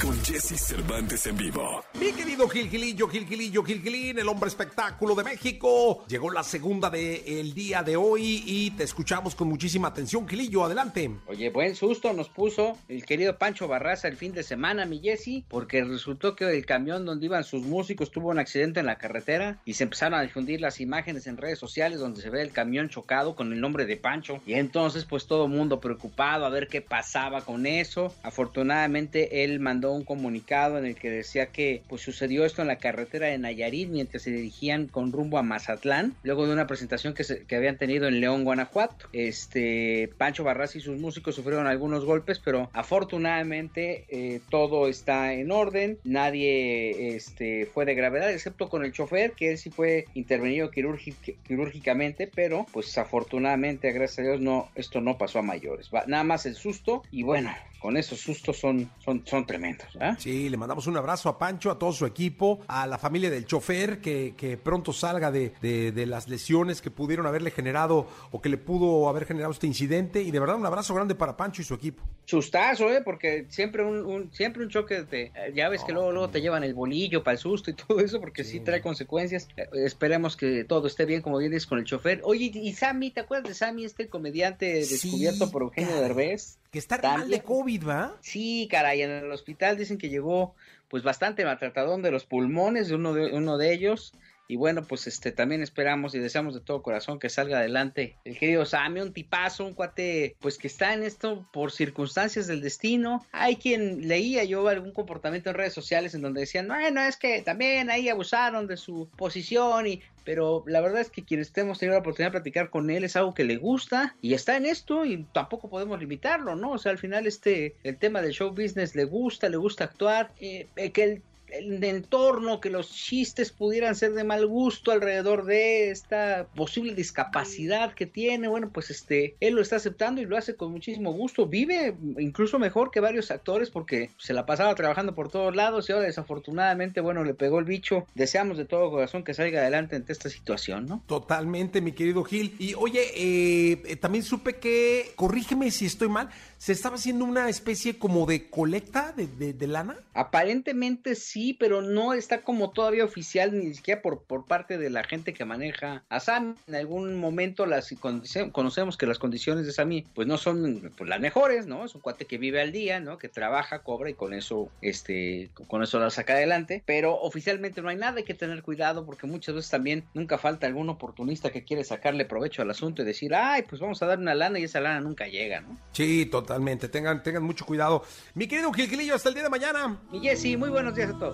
con Jesse Cervantes en vivo. Mi querido Gil Gilillo, Gil Gilillo, Gil Gilín, el hombre espectáculo de México. Llegó la segunda del día de hoy y te escuchamos con muchísima atención. Gilillo, adelante. Oye, buen susto nos puso el querido Pancho Barraza el fin de semana, mi Jesse, porque resultó que el camión donde iban sus músicos tuvo un accidente en la carretera y se empezaron a difundir las imágenes en redes sociales donde se ve el camión chocado con el nombre de Pancho. Y entonces, pues todo el mundo preocupado a ver qué pasaba con eso. Afortunadamente, él mandó un comunicado en el que decía que pues sucedió esto en la carretera de Nayarit mientras se dirigían con rumbo a Mazatlán, luego de una presentación que, que habían tenido en León, Guanajuato. Este Pancho Barras y sus músicos sufrieron algunos golpes, pero afortunadamente eh, todo está en orden, nadie este, fue de gravedad, excepto con el chofer, que él sí fue intervenido quirúrgicamente, pero pues afortunadamente, gracias a Dios, no, esto no pasó a mayores. nada más el susto y bueno, con esos sustos son, son, son tremendos. ¿eh? Sí, le mandamos un abrazo a Pancho, a todo su equipo, a la familia del chofer, que, que pronto salga de, de, de, las lesiones que pudieron haberle generado o que le pudo haber generado este incidente. Y de verdad un abrazo grande para Pancho y su equipo. Sustazo, ¿eh? Porque siempre un, un siempre un choque, de, ya ves que luego, luego te llevan el bolillo para el susto y todo eso, porque sí, sí trae consecuencias. Eh, esperemos que todo esté bien, como vienes con el chofer. Oye, y Sammy, ¿te acuerdas de Sammy, este comediante descubierto por Eugenio Derbez? Que está mal de COVID, ¿va? Sí, caray, en el hospital dicen que llegó pues bastante maltratadón de los pulmones de uno de, uno de ellos. Y bueno, pues este también esperamos y deseamos de todo corazón que salga adelante el querido Sammy, un tipazo, un cuate, pues que está en esto por circunstancias del destino. Hay quien leía yo algún comportamiento en redes sociales en donde decían, no, no, es que también ahí abusaron de su posición y pero la verdad es que quienes hemos tenido la oportunidad de platicar con él es algo que le gusta y está en esto y tampoco podemos limitarlo, ¿no? O sea, al final este, el tema del show business le gusta, le gusta actuar, eh, que el el entorno, que los chistes pudieran ser de mal gusto alrededor de esta posible discapacidad que tiene, bueno, pues este, él lo está aceptando y lo hace con muchísimo gusto, vive incluso mejor que varios actores porque se la pasaba trabajando por todos lados y ahora desafortunadamente, bueno, le pegó el bicho, deseamos de todo corazón que salga adelante ante esta situación, ¿no? Totalmente, mi querido Gil, y oye, eh, también supe que, corrígeme si estoy mal, se estaba haciendo una especie como de colecta de, de, de lana. Aparentemente sí, pero no está como todavía oficial ni siquiera por, por parte de la gente que maneja a Sammy. En algún momento las conocemos que las condiciones de Sammy pues no son pues, las mejores, ¿no? Es un cuate que vive al día, ¿no? Que trabaja, cobra y con eso, este, con eso la saca adelante. Pero oficialmente no hay nada, hay que tener cuidado porque muchas veces también nunca falta algún oportunista que quiere sacarle provecho al asunto y decir, ay, pues vamos a dar una lana y esa lana nunca llega, ¿no? Sí, totalmente. Tengan, tengan mucho cuidado. Mi querido Gilquilillo, hasta el día de mañana. Y Jessy, muy buenos días a todos.